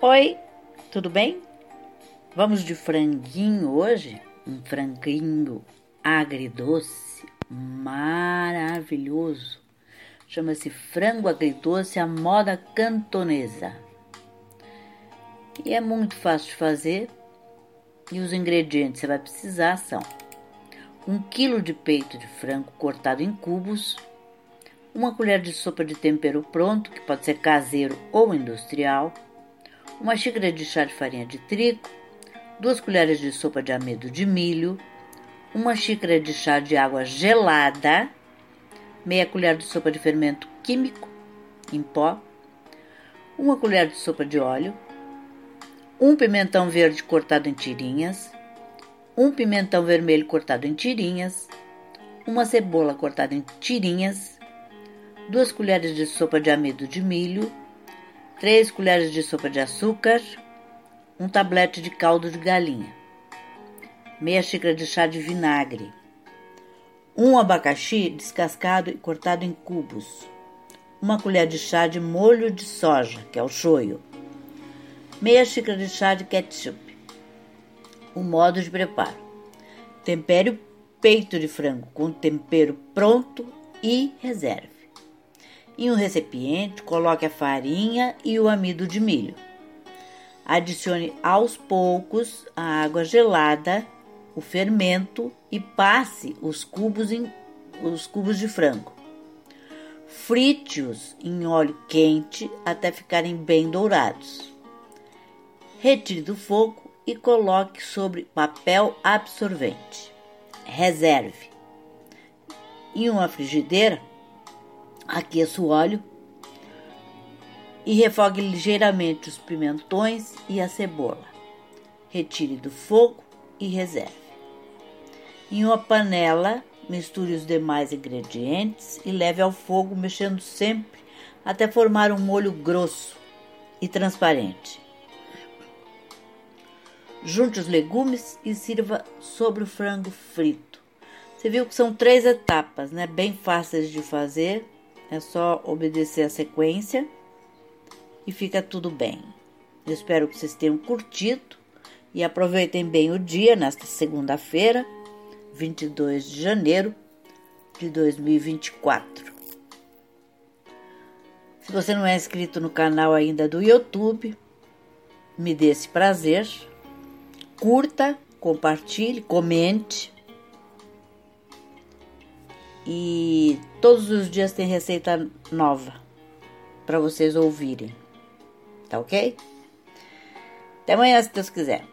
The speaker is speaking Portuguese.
Oi, tudo bem? Vamos de franguinho hoje? Um franguinho agridoce, maravilhoso. Chama-se frango agridoce à moda cantonesa. E é muito fácil de fazer. E os ingredientes que você vai precisar são um quilo de peito de frango cortado em cubos, uma colher de sopa de tempero pronto, que pode ser caseiro ou industrial, uma xícara de chá de farinha de trigo, duas colheres de sopa de amido de milho, uma xícara de chá de água gelada, meia colher de sopa de fermento químico em pó, uma colher de sopa de óleo, um pimentão verde cortado em tirinhas, um pimentão vermelho cortado em tirinhas, uma cebola cortada em tirinhas, duas colheres de sopa de amido de milho, 3 colheres de sopa de açúcar, um tablete de caldo de galinha, meia xícara de chá de vinagre, um abacaxi descascado e cortado em cubos, uma colher de chá de molho de soja, que é o shoyu, meia xícara de chá de ketchup. O modo de preparo: tempere o peito de frango com tempero pronto e reserve. Em um recipiente, coloque a farinha e o amido de milho. Adicione aos poucos a água gelada, o fermento e passe os cubos, em, os cubos de frango. Frite-os em óleo quente até ficarem bem dourados. Retire do fogo e coloque sobre papel absorvente. Reserve. Em uma frigideira, Aqueça o óleo e refogue ligeiramente os pimentões e a cebola. Retire do fogo e reserve. Em uma panela, misture os demais ingredientes e leve ao fogo, mexendo sempre até formar um molho grosso e transparente. Junte os legumes e sirva sobre o frango frito. Você viu que são três etapas, né? Bem fáceis de fazer é só obedecer a sequência e fica tudo bem. Eu espero que vocês tenham curtido e aproveitem bem o dia nesta segunda-feira, 22 de janeiro de 2024. Se você não é inscrito no canal ainda do YouTube, me dê esse prazer. Curta, compartilhe, comente e todos os dias tem receita nova para vocês ouvirem. Tá ok? Até amanhã, se Deus quiser.